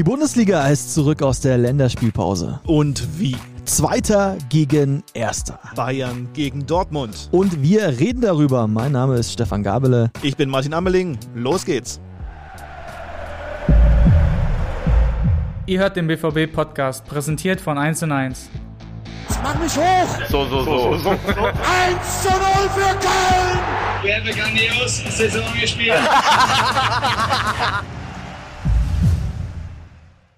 Die Bundesliga ist zurück aus der Länderspielpause. Und wie? Zweiter gegen Erster. Bayern gegen Dortmund. Und wir reden darüber. Mein Name ist Stefan Gabele. Ich bin Martin Ammeling. Los geht's. Ihr hört den BVB-Podcast, präsentiert von 1 und 1. Mach mich hoch! So, so, so. 1 zu 0 für Köln! Wir haben grandios Saison gespielt.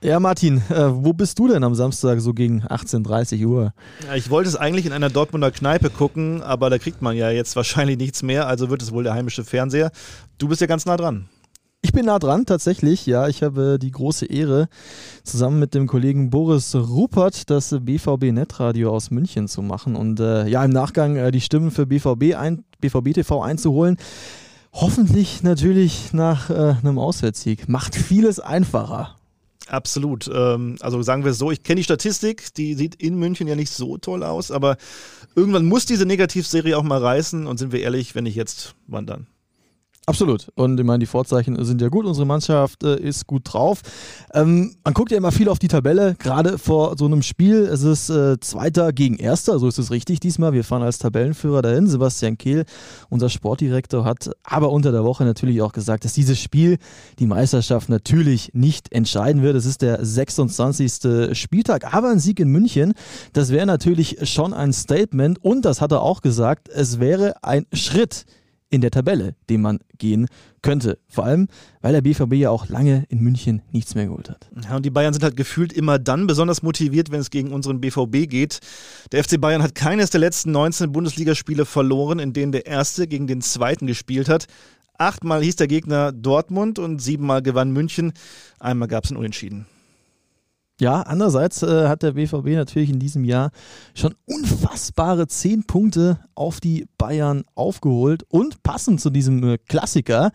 Ja, Martin, äh, wo bist du denn am Samstag so gegen 18.30 Uhr? Ja, ich wollte es eigentlich in einer Dortmunder Kneipe gucken, aber da kriegt man ja jetzt wahrscheinlich nichts mehr, also wird es wohl der heimische Fernseher. Du bist ja ganz nah dran. Ich bin nah dran, tatsächlich. Ja, ich habe die große Ehre, zusammen mit dem Kollegen Boris Rupert das BVB Netradio aus München zu machen und äh, ja, im Nachgang äh, die Stimmen für BVB, ein, BVB TV einzuholen. Hoffentlich natürlich nach äh, einem Auswärtssieg. Macht vieles einfacher. Absolut. Ähm, also sagen wir es so, ich kenne die Statistik, die sieht in München ja nicht so toll aus, aber irgendwann muss diese Negativserie auch mal reißen und sind wir ehrlich, wenn nicht jetzt, wann dann? Absolut. Und ich meine, die Vorzeichen sind ja gut. Unsere Mannschaft äh, ist gut drauf. Ähm, man guckt ja immer viel auf die Tabelle, gerade vor so einem Spiel. Es ist äh, Zweiter gegen Erster, so ist es richtig diesmal. Wir fahren als Tabellenführer dahin. Sebastian Kehl, unser Sportdirektor, hat aber unter der Woche natürlich auch gesagt, dass dieses Spiel die Meisterschaft natürlich nicht entscheiden wird. Es ist der 26. Spieltag, aber ein Sieg in München, das wäre natürlich schon ein Statement. Und das hat er auch gesagt, es wäre ein Schritt in der Tabelle, den man gehen könnte. Vor allem, weil der BVB ja auch lange in München nichts mehr geholt hat. Ja, und die Bayern sind halt gefühlt immer dann besonders motiviert, wenn es gegen unseren BVB geht. Der FC Bayern hat keines der letzten 19 Bundesligaspiele verloren, in denen der erste gegen den zweiten gespielt hat. Achtmal hieß der Gegner Dortmund und siebenmal gewann München. Einmal gab es ein Unentschieden. Ja, andererseits äh, hat der BVB natürlich in diesem Jahr schon unfassbare zehn Punkte auf die Bayern aufgeholt und passend zu diesem äh, Klassiker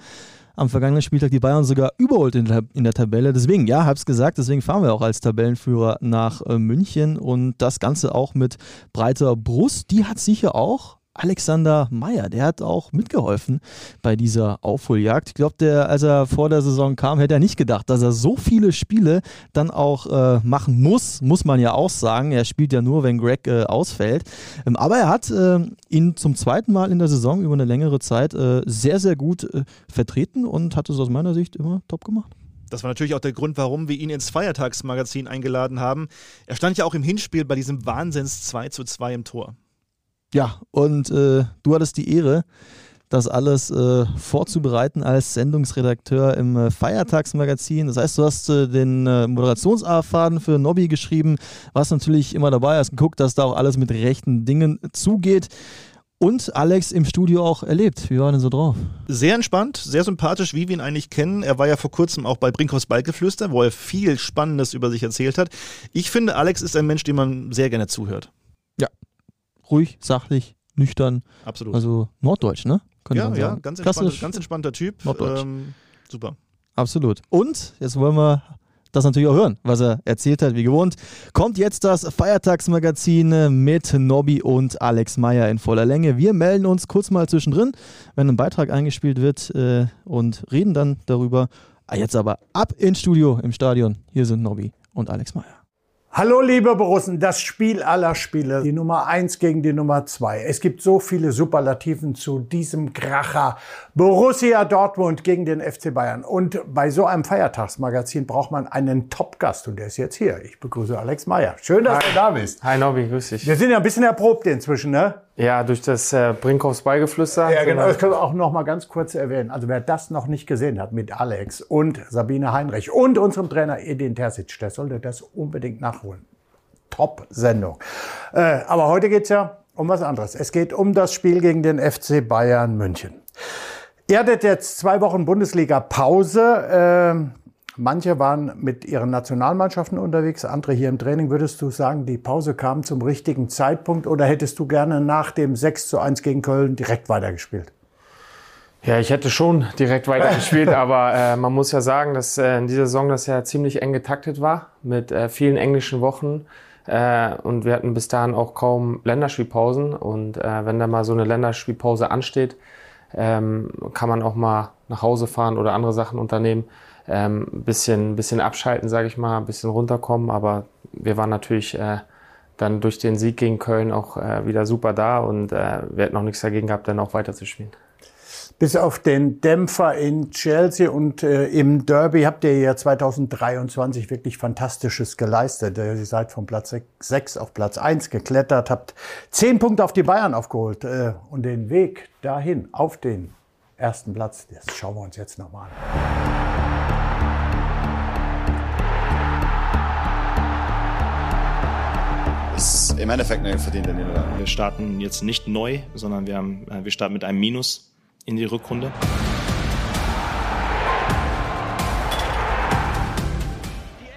am vergangenen Spieltag die Bayern sogar überholt in der, in der Tabelle. Deswegen, ja, hab's gesagt, deswegen fahren wir auch als Tabellenführer nach äh, München und das Ganze auch mit breiter Brust. Die hat sicher auch Alexander Meyer, der hat auch mitgeholfen bei dieser Aufholjagd. Ich glaube, als er vor der Saison kam, hätte er nicht gedacht, dass er so viele Spiele dann auch äh, machen muss, muss man ja auch sagen. Er spielt ja nur, wenn Greg äh, ausfällt. Ähm, aber er hat äh, ihn zum zweiten Mal in der Saison über eine längere Zeit äh, sehr, sehr gut äh, vertreten und hat es aus meiner Sicht immer top gemacht. Das war natürlich auch der Grund, warum wir ihn ins Feiertagsmagazin eingeladen haben. Er stand ja auch im Hinspiel bei diesem Wahnsinns 2 zu 2 im Tor. Ja, und äh, du hattest die Ehre, das alles äh, vorzubereiten als Sendungsredakteur im äh, Feiertagsmagazin. Das heißt, du hast äh, den äh, Moderationsfaden für Nobby geschrieben, warst natürlich immer dabei, hast geguckt, dass da auch alles mit rechten Dingen zugeht. Und Alex im Studio auch erlebt. Wie war denn so drauf? Sehr entspannt, sehr sympathisch, wie wir ihn eigentlich kennen. Er war ja vor kurzem auch bei Brinkhoffs Ballgeflüster, wo er viel Spannendes über sich erzählt hat. Ich finde, Alex ist ein Mensch, dem man sehr gerne zuhört. Ja, ruhig, sachlich, nüchtern. Absolut. Also norddeutsch, ne? Könnte ja, ja, ganz entspannter, ganz entspannter Typ. Norddeutsch. Ähm, super. Absolut. Und jetzt wollen wir das natürlich auch hören, was er erzählt hat, wie gewohnt. Kommt jetzt das Feiertagsmagazin mit Nobby und Alex Meyer in voller Länge. Wir melden uns kurz mal zwischendrin, wenn ein Beitrag eingespielt wird äh, und reden dann darüber. Ah, jetzt aber ab ins Studio im Stadion. Hier sind Nobby und Alex Meyer. Hallo liebe Borussen, das Spiel aller Spiele, die Nummer eins gegen die Nummer zwei. Es gibt so viele Superlativen zu diesem Kracher. Borussia Dortmund gegen den FC Bayern. Und bei so einem Feiertagsmagazin braucht man einen Top-Gast und der ist jetzt hier. Ich begrüße Alex Meyer. Schön, dass Hi. du da bist. Hi Nobby, grüß dich. Wir sind ja ein bisschen erprobt inzwischen, ne? Ja, durch das äh, Brinkhoffs Beigeflüster. Ja, genau. Das können wir auch noch mal ganz kurz erwähnen. Also wer das noch nicht gesehen hat mit Alex und Sabine Heinrich und unserem Trainer Edin Terzic, der sollte das unbedingt nachholen. Top-Sendung. Äh, aber heute geht's ja um was anderes. Es geht um das Spiel gegen den FC Bayern München. Ihr hattet jetzt zwei Wochen Bundesliga-Pause. Äh, Manche waren mit ihren Nationalmannschaften unterwegs, andere hier im Training. Würdest du sagen, die Pause kam zum richtigen Zeitpunkt oder hättest du gerne nach dem 6 zu 1 gegen Köln direkt weitergespielt? Ja, ich hätte schon direkt weitergespielt, aber äh, man muss ja sagen, dass äh, in dieser Saison das ja ziemlich eng getaktet war mit äh, vielen englischen Wochen. Äh, und wir hatten bis dahin auch kaum Länderspielpausen. Und äh, wenn da mal so eine Länderspielpause ansteht, ähm, kann man auch mal nach Hause fahren oder andere Sachen unternehmen. Ähm, bisschen, bisschen abschalten, sage ich mal, ein bisschen runterkommen. Aber wir waren natürlich äh, dann durch den Sieg gegen Köln auch äh, wieder super da und äh, wir hätten noch nichts dagegen gehabt, dann auch weiterzuspielen. Bis auf den Dämpfer in Chelsea und äh, im Derby habt ihr ja 2023 wirklich Fantastisches geleistet. Ihr seid von Platz 6 auf Platz 1 geklettert, habt 10 Punkte auf die Bayern aufgeholt. Äh, und den Weg dahin, auf den ersten Platz, das schauen wir uns jetzt nochmal an. Im Endeffekt eine verdiente Niederlage. Wir starten jetzt nicht neu, sondern wir, haben, äh, wir starten mit einem Minus in die Rückrunde.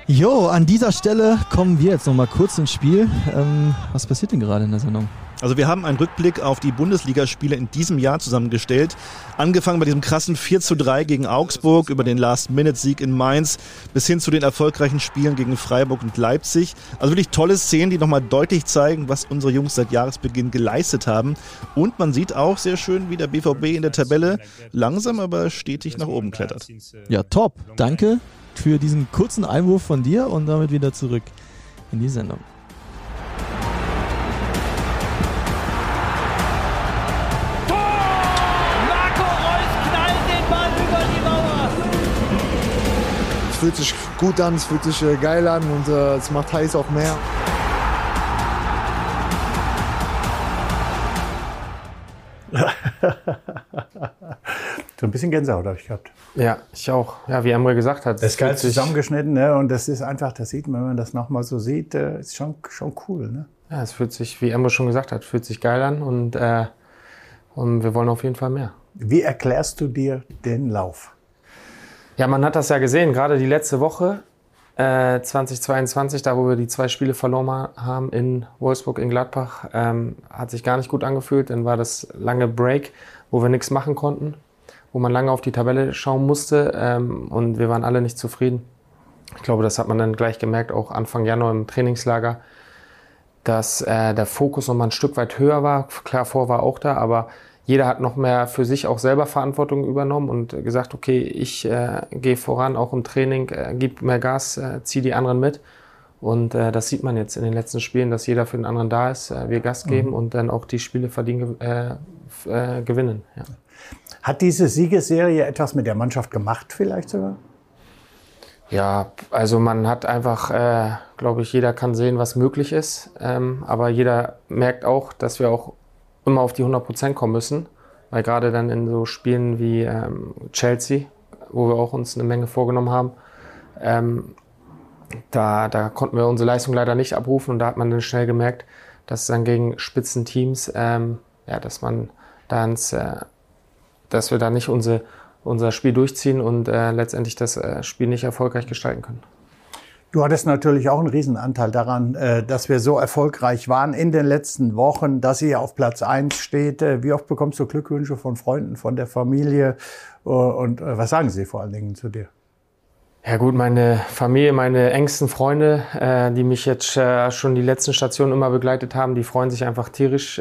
Jo, an dieser Stelle kommen wir jetzt nochmal kurz ins Spiel. Ähm, was passiert denn gerade in der Sendung? Also wir haben einen Rückblick auf die Bundesligaspiele in diesem Jahr zusammengestellt. Angefangen bei diesem krassen 4 zu 3 gegen Augsburg, über den Last-Minute-Sieg in Mainz, bis hin zu den erfolgreichen Spielen gegen Freiburg und Leipzig. Also wirklich tolle Szenen, die nochmal deutlich zeigen, was unsere Jungs seit Jahresbeginn geleistet haben. Und man sieht auch sehr schön, wie der BVB in der Tabelle langsam aber stetig nach oben klettert. Ja, top. Danke für diesen kurzen Einwurf von dir und damit wieder zurück in die Sendung. Fühlt sich gut an, es fühlt sich äh, geil an und äh, es macht heiß auf mehr. so ein bisschen Gänsehaut habe ich gehabt. Ja, ich auch. Ja, wie Emre gesagt hat. Das ist geil zusammengeschnitten ne? und das ist einfach, das sieht man, wenn man das nochmal so sieht, äh, ist schon, schon cool. Ne? Ja, es fühlt sich, wie Emre schon gesagt hat, fühlt sich geil an und, äh, und wir wollen auf jeden Fall mehr. Wie erklärst du dir den Lauf? Ja, man hat das ja gesehen, gerade die letzte Woche äh, 2022, da wo wir die zwei Spiele verloren haben in Wolfsburg, in Gladbach, ähm, hat sich gar nicht gut angefühlt. Dann war das lange Break, wo wir nichts machen konnten, wo man lange auf die Tabelle schauen musste ähm, und wir waren alle nicht zufrieden. Ich glaube, das hat man dann gleich gemerkt, auch Anfang Januar im Trainingslager, dass äh, der Fokus nochmal ein Stück weit höher war. Klar, vor war auch da, aber jeder hat noch mehr für sich auch selber Verantwortung übernommen und gesagt, okay, ich äh, gehe voran, auch im Training, äh, gib mehr Gas, äh, zieh die anderen mit. Und äh, das sieht man jetzt in den letzten Spielen, dass jeder für den anderen da ist, äh, wir Gas geben mhm. und dann auch die Spiele verdienen, äh, äh, gewinnen. Ja. Hat diese Siegesserie etwas mit der Mannschaft gemacht, vielleicht sogar? Ja, also man hat einfach, äh, glaube ich, jeder kann sehen, was möglich ist. Ähm, aber jeder merkt auch, dass wir auch immer auf die 100% kommen müssen. Weil gerade dann in so Spielen wie ähm, Chelsea, wo wir auch uns eine Menge vorgenommen haben, ähm, da, da konnten wir unsere Leistung leider nicht abrufen und da hat man dann schnell gemerkt, dass dann gegen Spitzenteams, ähm, ja, dass man dann, äh, dass wir da nicht unsere, unser Spiel durchziehen und äh, letztendlich das äh, Spiel nicht erfolgreich gestalten können. Du hattest natürlich auch einen Riesenanteil daran, äh, dass wir so erfolgreich waren in den letzten Wochen, dass ihr auf Platz eins steht. Äh, wie oft bekommst du Glückwünsche von Freunden, von der Familie? Äh, und was sagen sie vor allen Dingen zu dir? Ja gut, meine Familie, meine engsten Freunde, die mich jetzt schon die letzten Stationen immer begleitet haben, die freuen sich einfach tierisch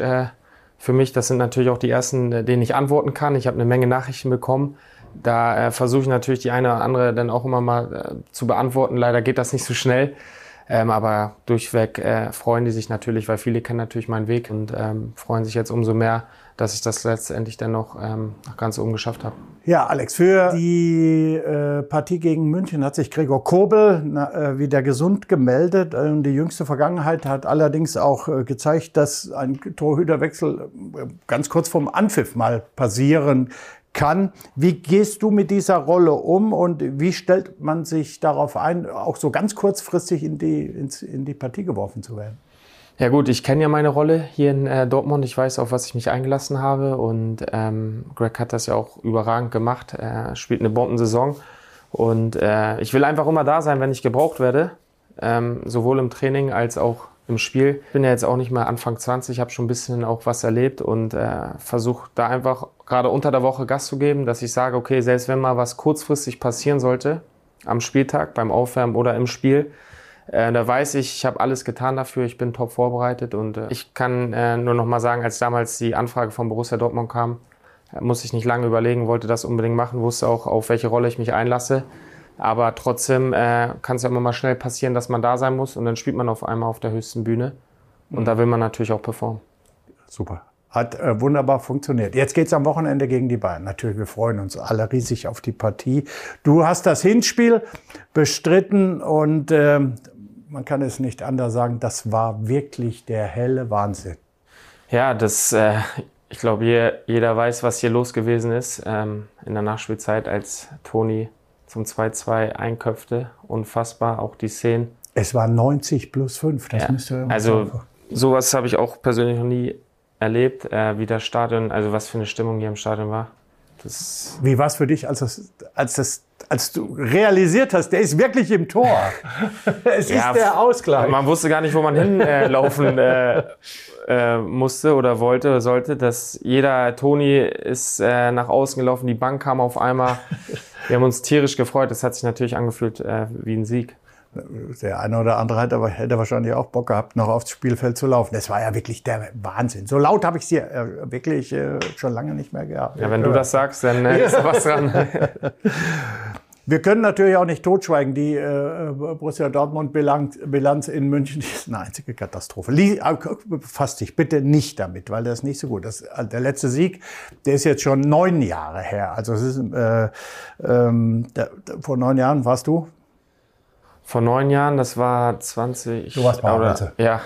für mich. Das sind natürlich auch die ersten, denen ich antworten kann. Ich habe eine Menge Nachrichten bekommen da äh, versuche ich natürlich die eine oder andere dann auch immer mal äh, zu beantworten. Leider geht das nicht so schnell. Ähm, aber durchweg äh, freuen die sich natürlich, weil viele kennen natürlich meinen Weg und ähm, freuen sich jetzt umso mehr, dass ich das letztendlich dann noch ähm, ganz oben geschafft habe. Ja, Alex, für die äh, Partie gegen München hat sich Gregor Kobel na, äh, wieder gesund gemeldet. Und die jüngste Vergangenheit hat allerdings auch äh, gezeigt, dass ein Torhüterwechsel äh, ganz kurz vorm Anpfiff mal passieren kann. Wie gehst du mit dieser Rolle um und wie stellt man sich darauf ein, auch so ganz kurzfristig in die, in die Partie geworfen zu werden? Ja gut, ich kenne ja meine Rolle hier in äh, Dortmund. Ich weiß, auf was ich mich eingelassen habe und ähm, Greg hat das ja auch überragend gemacht. Er spielt eine Bombensaison und äh, ich will einfach immer da sein, wenn ich gebraucht werde, ähm, sowohl im Training als auch im Spiel. Ich bin ja jetzt auch nicht mehr Anfang 20, habe schon ein bisschen auch was erlebt und äh, versuche da einfach gerade unter der Woche Gas zu geben, dass ich sage, okay, selbst wenn mal was kurzfristig passieren sollte, am Spieltag, beim Aufwärmen oder im Spiel, äh, da weiß ich, ich habe alles getan dafür, ich bin top vorbereitet und äh, ich kann äh, nur noch mal sagen, als damals die Anfrage von Borussia Dortmund kam, äh, musste ich nicht lange überlegen, wollte das unbedingt machen, wusste auch, auf welche Rolle ich mich einlasse. Aber trotzdem äh, kann es ja immer mal schnell passieren, dass man da sein muss und dann spielt man auf einmal auf der höchsten Bühne. Und da will man natürlich auch performen. Super. Hat äh, wunderbar funktioniert. Jetzt geht's am Wochenende gegen die Bayern. Natürlich, wir freuen uns alle riesig auf die Partie. Du hast das Hinspiel bestritten und ähm, man kann es nicht anders sagen, das war wirklich der helle Wahnsinn. Ja, das, äh, ich glaube, je, jeder weiß, was hier los gewesen ist ähm, in der Nachspielzeit, als Toni zum 2-2 einköpfte. Unfassbar, auch die Szenen. Es war 90 plus 5, das Ja, müsste Also sowas habe ich auch persönlich noch nie erlebt, äh, wie das Stadion, also was für eine Stimmung hier im Stadion war. Das, Wie war es für dich, als, das, als, das, als du realisiert hast, der ist wirklich im Tor? es Ja, ist der Ausgleich. Man wusste gar nicht, wo man hinlaufen äh, äh, äh, musste oder wollte oder sollte. Dass jeder Toni ist äh, nach außen gelaufen, die Bank kam auf einmal. Wir haben uns tierisch gefreut. Das hat sich natürlich angefühlt äh, wie ein Sieg. Der eine oder andere hätte, hätte wahrscheinlich auch Bock gehabt, noch aufs Spielfeld zu laufen. Das war ja wirklich der Wahnsinn. So laut habe ich sie äh, wirklich äh, schon lange nicht mehr gehabt. Ja, wenn du das sagst, dann äh, ist da was dran. Wir können natürlich auch nicht totschweigen. Die äh, Borussia Dortmund-Bilanz Bilanz in München ist eine einzige Katastrophe. Lie- äh, Fass dich bitte nicht damit, weil das ist nicht so gut. Das, der letzte Sieg, der ist jetzt schon neun Jahre her. Also es ist äh, ähm, der, vor neun Jahren warst du Vor neun Jahren, das war 20. Du warst bei oder, Arbeiter. Ja.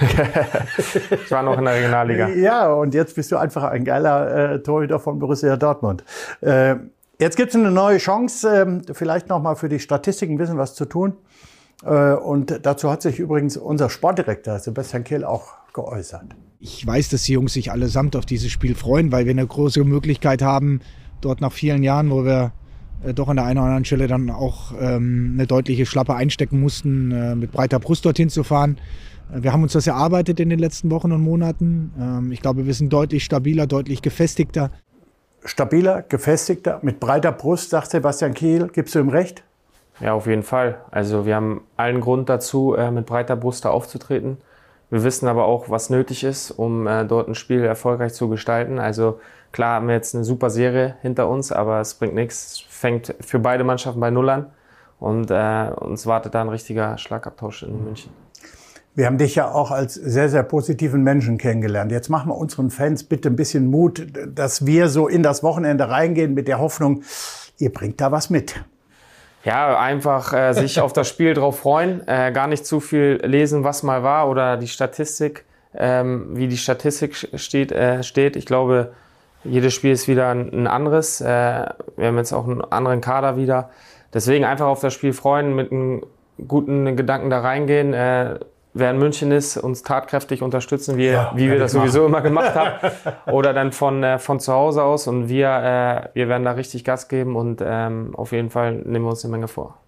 ich war noch in der Regionalliga. Ja, und jetzt bist du einfach ein geiler äh, Torhüter von Borussia Dortmund. Äh, jetzt gibt es eine neue Chance, ähm, vielleicht nochmal für die Statistiken ein bisschen was zu tun. Äh, und dazu hat sich übrigens unser Sportdirektor Sebastian Kehl auch geäußert. Ich weiß, dass die Jungs sich allesamt auf dieses Spiel freuen, weil wir eine große Möglichkeit haben, dort nach vielen Jahren, wo wir doch an der einen oder anderen Stelle dann auch ähm, eine deutliche Schlappe einstecken mussten, äh, mit breiter Brust dorthin zu fahren. Äh, Wir haben uns das erarbeitet in den letzten Wochen und Monaten. Ähm, Ich glaube, wir sind deutlich stabiler, deutlich gefestigter. Stabiler, gefestigter, mit breiter Brust, sagt Sebastian Kehl. Gibst du ihm recht? Ja, auf jeden Fall. Also wir haben allen Grund dazu, äh, mit breiter Brust da aufzutreten. Wir wissen aber auch, was nötig ist, um äh, dort ein Spiel erfolgreich zu gestalten. Also klar haben wir jetzt eine super Serie hinter uns, aber es bringt nichts. Fängt für beide Mannschaften bei Null an und äh, uns wartet da ein richtiger Schlagabtausch in München. Wir haben dich ja auch als sehr, sehr positiven Menschen kennengelernt. Jetzt machen wir unseren Fans bitte ein bisschen Mut, dass wir so in das Wochenende reingehen mit der Hoffnung, ihr bringt da was mit. Ja, einfach äh, sich auf das Spiel drauf freuen, äh, gar nicht zu viel lesen, was mal war oder die Statistik, ähm, wie die Statistik steht. Äh, steht. Ich glaube, jedes Spiel ist wieder ein, anderes. Äh, wir haben jetzt auch einen anderen Kader wieder. Deswegen einfach auf das Spiel freuen, mit einem guten Gedanken da reingehen. Äh, wer in München ist, uns tatkräftig unterstützen, wie, Ja, wie wir das machen. sowieso immer gemacht haben. Oder dann von, äh, von zu Hause aus. Und wir, wir werden da richtig Gas geben und ähm, auf jeden Fall nehmen wir uns eine Menge vor.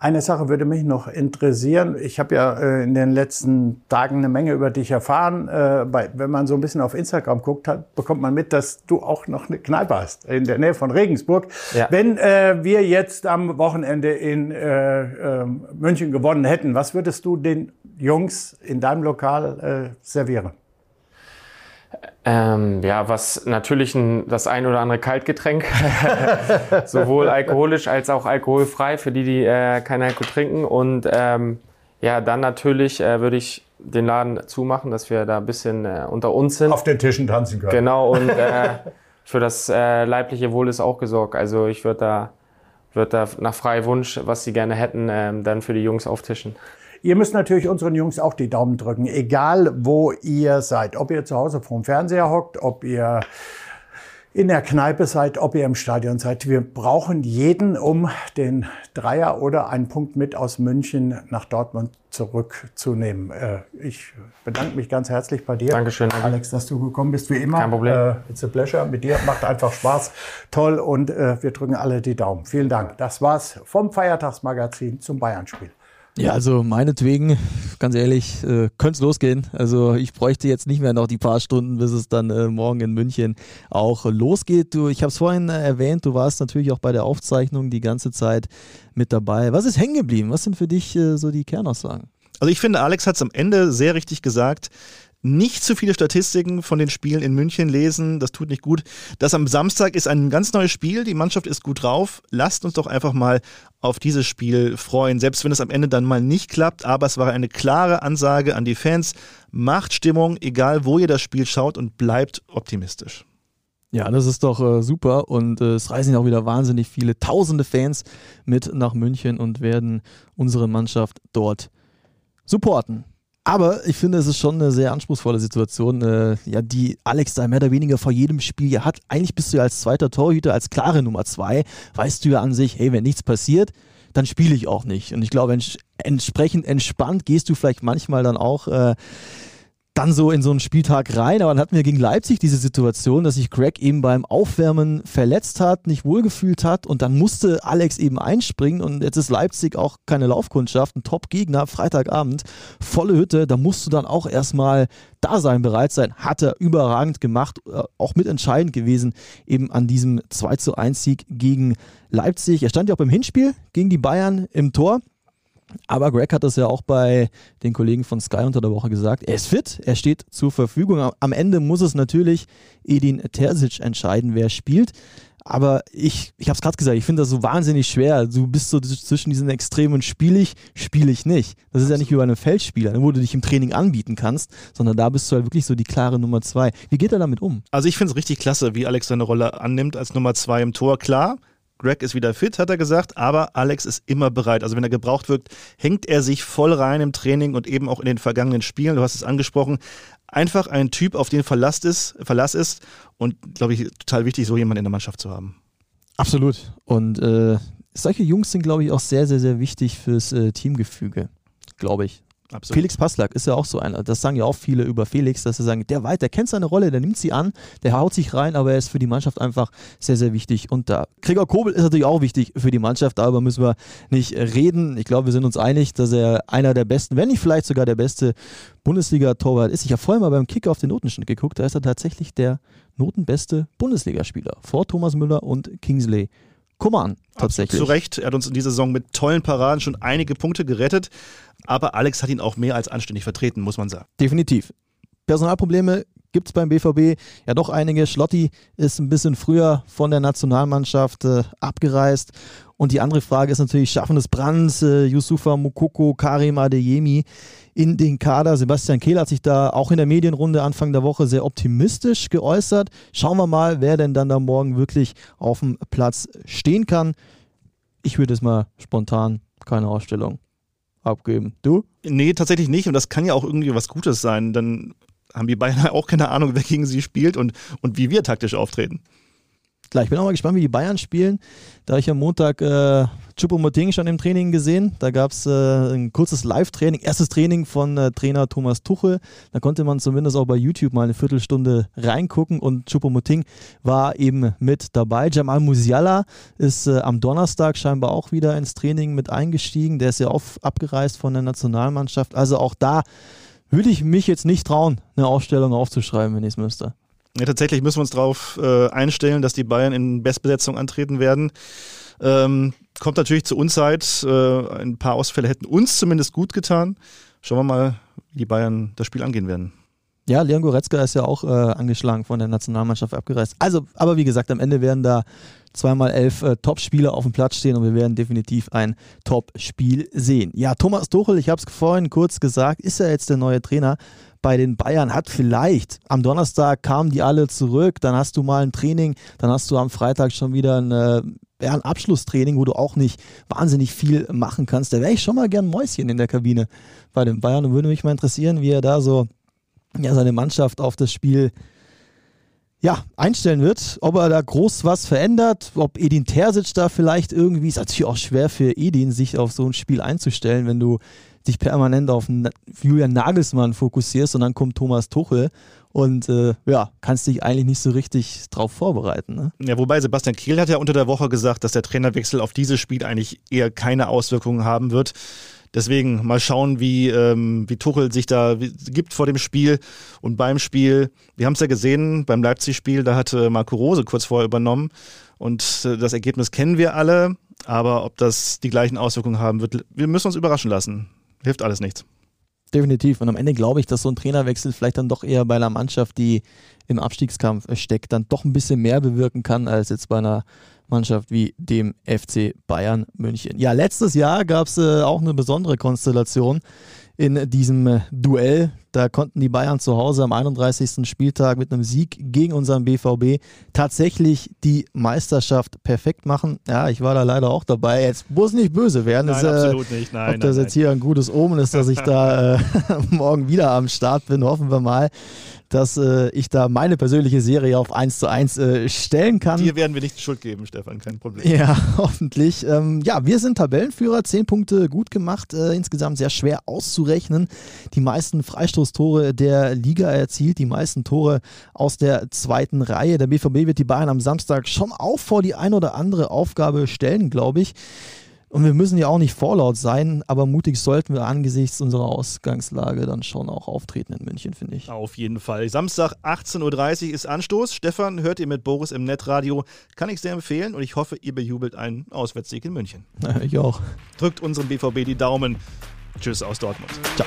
Eine Sache würde mich noch interessieren. Ich habe ja äh, in den letzten Tagen eine Menge über dich erfahren. Äh, bei, wenn man so ein bisschen auf Instagram guckt, hat, bekommt man mit, dass du auch noch eine Kneipe hast in der Nähe von Regensburg. Ja. Wenn äh, wir jetzt am Wochenende in äh, äh, München gewonnen hätten, was würdest du den Jungs in deinem Lokal servieren? Ähm, ja, was natürlich ein, das ein oder andere Kaltgetränk, sowohl alkoholisch als auch alkoholfrei für die, die äh, kein Alkohol trinken. Und ähm, ja, dann natürlich äh, würde ich den Laden zumachen, dass wir da ein bisschen äh, unter uns sind. Auf den Tischen tanzen können. Genau, und äh, für das äh, leibliche Wohl ist auch gesorgt. Also ich würde da, würd da nach freiem Wunsch, was sie gerne hätten, ähm, dann für die Jungs auftischen. Ihr müsst natürlich unseren Jungs auch die Daumen drücken, egal wo ihr seid. Ob ihr zu Hause vorm Fernseher hockt, ob ihr in der Kneipe seid, ob ihr im Stadion seid. Wir brauchen jeden, um den Dreier oder einen Punkt mit aus München nach Dortmund zurückzunehmen. Äh, Ich bedanke mich ganz herzlich bei dir. Dankeschön. Danke. Alex, dass du gekommen bist, wie immer. Kein Problem. Äh, It's a pleasure mit dir. Macht einfach Spaß. Toll. Und äh, wir drücken alle die Daumen. Vielen Dank. Das war's vom Feiertagsmagazin zum Bayern-Spiel. Ja, also meinetwegen, ganz ehrlich, äh, könnte es losgehen. Also ich bräuchte jetzt nicht mehr noch die paar Stunden, bis es dann äh, morgen in München auch losgeht. Du, ich habe es vorhin äh, erwähnt, du warst natürlich auch bei der Aufzeichnung die ganze Zeit mit dabei. Was ist hängen geblieben? Was sind für dich äh, so die Kernaussagen? Also ich finde, Alex hat es am Ende sehr richtig gesagt. Nicht zu viele Statistiken von den Spielen in München lesen, das tut nicht gut. Das am Samstag ist ein ganz neues Spiel, die Mannschaft ist gut drauf. Lasst uns doch einfach mal auf dieses Spiel freuen, selbst wenn es am Ende dann mal nicht klappt, aber es war eine klare Ansage an die Fans, macht Stimmung, egal wo ihr das Spiel schaut und bleibt optimistisch. Ja, das ist doch äh, super und äh, es reisen ja auch wieder wahnsinnig viele tausende Fans mit nach München und werden unsere Mannschaft dort supporten. Aber ich finde, es ist schon eine sehr anspruchsvolle Situation, äh, ja, die Alex da mehr oder weniger vor jedem Spiel ja hat. Eigentlich bist du ja als zweiter Torhüter, als klare Nummer zwei, weißt du ja an sich, hey, wenn nichts passiert, dann spiele ich auch nicht. Und ich glaube, ents entsprechend entspannt gehst du vielleicht manchmal dann auch äh, dann so in so einen Spieltag rein. Aber dann hatten wir gegen Leipzig diese Situation, dass sich Greg eben beim Aufwärmen verletzt hat, nicht wohlgefühlt hat und dann musste Alex eben einspringen und jetzt ist Leipzig auch keine Laufkundschaft, ein Top-Gegner, Freitagabend, volle Hütte, da musst du dann auch erstmal da sein, bereit sein. Hat er überragend gemacht, äh, auch mitentscheidend gewesen, eben an diesem 2 zu 1 Sieg gegen Leipzig. Er stand ja auch beim Hinspiel gegen die Bayern im Tor. Aber Greg hat das ja auch bei den Kollegen von Sky unter der Woche gesagt. Er ist fit, er steht zur Verfügung. Am Ende muss es natürlich Edin Terzic entscheiden, wer spielt. Aber ich, ich habe es gerade gesagt, ich finde das so wahnsinnig schwer. Du bist so zwischen diesen Extremen, spiele ich, spiele ich nicht. Das ist ja nicht wie bei einem Feldspieler, wo du dich im Training anbieten kannst, sondern da bist du halt wirklich so die klare Nummer zwei. Wie geht er damit um? Also ich finde es richtig klasse, wie Alex seine Rolle annimmt als Nummer zwei im Tor. Klar, Greg ist wieder fit, hat er gesagt, aber Alex ist immer bereit. Also wenn er gebraucht wird, hängt er sich voll rein im Training und eben auch in den vergangenen Spielen. Du hast es angesprochen. Einfach ein Typ, auf den Verlass ist, Verlass ist und, glaube ich, total wichtig, so jemanden in der Mannschaft zu haben. Absolut. Und äh, solche Jungs sind, glaube ich, auch sehr, sehr, sehr wichtig fürs äh, Teamgefüge, glaube ich. Absolut. Felix Passlack ist ja auch so einer. Das sagen ja auch viele über Felix, dass sie sagen, der weit, der kennt seine Rolle, der nimmt sie an, der haut sich rein, aber er ist für die Mannschaft einfach sehr, sehr wichtig. Und da Gregor Kobel ist natürlich auch wichtig für die Mannschaft, darüber müssen wir nicht reden. Ich glaube, wir sind uns einig, dass er einer der besten, wenn nicht vielleicht sogar der beste Bundesliga-Torwart ist. Ich habe vorhin mal beim Kick auf den Notenschnitt geguckt, da ist er tatsächlich der notenbeste Bundesligaspieler vor Thomas Müller und Kingsley Coman tatsächlich. Zu Recht, er hat uns in dieser Saison mit tollen Paraden schon einige Punkte gerettet, aber Alex hat ihn auch mehr als anständig vertreten, muss man sagen. Definitiv. Personalprobleme gibt es beim BVB ja doch einige. Schlotti ist ein bisschen früher von der Nationalmannschaft äh, abgereist. Und die andere Frage ist natürlich, schaffen es Brands, äh, Yusufa Mukoko, Karim Adeyemi in den Kader? Sebastian Kehl hat sich da auch in der Medienrunde Anfang der Woche sehr optimistisch geäußert. Schauen wir mal, wer denn dann da morgen wirklich auf dem Platz stehen kann. Ich würde es mal spontan keine Ausstellung abgeben. Du? Nee, tatsächlich nicht. Und das kann ja auch irgendwie was Gutes sein. Dann haben die Bayern auch keine Ahnung, wer gegen sie spielt und, und wie wir taktisch auftreten. Klar, ich bin auch mal gespannt, wie die Bayern spielen. Da habe ich am Montag äh, Choupo-Moting schon im Training gesehen. Da gab es äh, ein kurzes Live-Training, erstes Training von äh, Trainer Thomas Tuchel. Da konnte man zumindest auch bei YouTube mal eine Viertelstunde reingucken und Choupo-Moting war eben mit dabei. Jamal Musiala ist äh, am Donnerstag scheinbar auch wieder ins Training mit eingestiegen. Der ist ja auch abgereist von der Nationalmannschaft. Also auch da würde ich mich jetzt nicht trauen, eine Aufstellung aufzuschreiben, wenn ich es müsste. Ja, tatsächlich müssen wir uns darauf äh, einstellen, dass die Bayern in Bestbesetzung antreten werden. Ähm, kommt natürlich zur Unzeit. Äh, ein paar Ausfälle hätten uns zumindest gut getan. Schauen wir mal, wie die Bayern das Spiel angehen werden. Ja, Leon Goretzka ist ja auch äh, angeschlagen von der Nationalmannschaft abgereist. Also, aber wie gesagt, am Ende werden da zweimal elf äh, Top-Spieler auf dem Platz stehen und wir werden definitiv ein Top-Spiel sehen. Ja, Thomas Tuchel, ich habe es vorhin kurz gesagt, ist er jetzt der neue Trainer bei den Bayern? Hat vielleicht am Donnerstag kamen die alle zurück, dann hast du mal ein Training, dann hast du am Freitag schon wieder ein äh, ja, ein Abschlusstraining, wo du auch nicht wahnsinnig viel machen kannst. Da wäre ich schon mal gern Mäuschen in der Kabine bei den Bayern und würde mich mal interessieren, wie er da so ja, seine Mannschaft auf das Spiel ja, einstellen wird, ob er da groß was verändert, ob Edin Terzic da vielleicht irgendwie, ist natürlich auch schwer für Edin, sich auf so ein Spiel einzustellen, wenn du dich permanent auf Julian Nagelsmann fokussierst und dann kommt Thomas Tuchel und äh, ja, kannst dich eigentlich nicht so richtig drauf vorbereiten. Ne? Ja, wobei Sebastian Kehl hat ja unter der Woche gesagt, dass der Trainerwechsel auf dieses Spiel eigentlich eher keine Auswirkungen haben wird. Deswegen mal schauen, wie, ähm, wie Tuchel sich da gibt vor dem Spiel und beim Spiel. Wir haben es ja gesehen beim Leipzig-Spiel, da hat äh, Marco Rose kurz vorher übernommen und äh, das Ergebnis kennen wir alle. Aber ob das die gleichen Auswirkungen haben wird, wir müssen uns überraschen lassen. Hilft alles nichts. definitiv. Und am Ende glaube ich, dass so ein Trainerwechsel vielleicht dann doch eher bei einer Mannschaft, die im Abstiegskampf steckt, dann doch ein bisschen mehr bewirken kann, als jetzt bei einer Mannschaft wie dem FC Bayern München. Ja, letztes Jahr gab es äh, auch eine besondere Konstellation in diesem äh, Duell. Da konnten die Bayern zu Hause am 31. Spieltag mit einem Sieg gegen unseren BVB tatsächlich die Meisterschaft perfekt machen. Ja, ich war da leider auch dabei. Jetzt muss nicht böse werden. Nein, das, äh, absolut nicht. Nein, ob das nein, jetzt hier ein gutes Omen ist, dass ich da äh, morgen wieder am Start bin, hoffen wir mal dass äh, ich da meine persönliche Serie auf 1 zu 1 äh, stellen kann. Dir werden wir nicht die Schuld geben, Stefan, kein Problem. Ja, hoffentlich. Ähm, ja, wir sind Tabellenführer, 10 Punkte gut gemacht, äh, insgesamt sehr schwer auszurechnen. Die meisten Freistoßtore der Liga erzielt, die meisten Tore aus der zweiten Reihe. Der BVB wird die Bayern am Samstag schon auch vor die ein oder andere Aufgabe stellen, glaube ich. Und wir müssen ja auch nicht vorlaut sein, aber mutig sollten wir angesichts unserer Ausgangslage dann schon auch auftreten in München, finde ich. Auf jeden Fall. Samstag 18.30 Uhr ist Anstoß. Stefan hört ihr mit Boris im Netradio. Kann ich sehr empfehlen und ich hoffe, ihr bejubelt einen Auswärtssieg in München. Ich auch. Drückt unserem BVB die Daumen. Tschüss aus Dortmund. Ciao.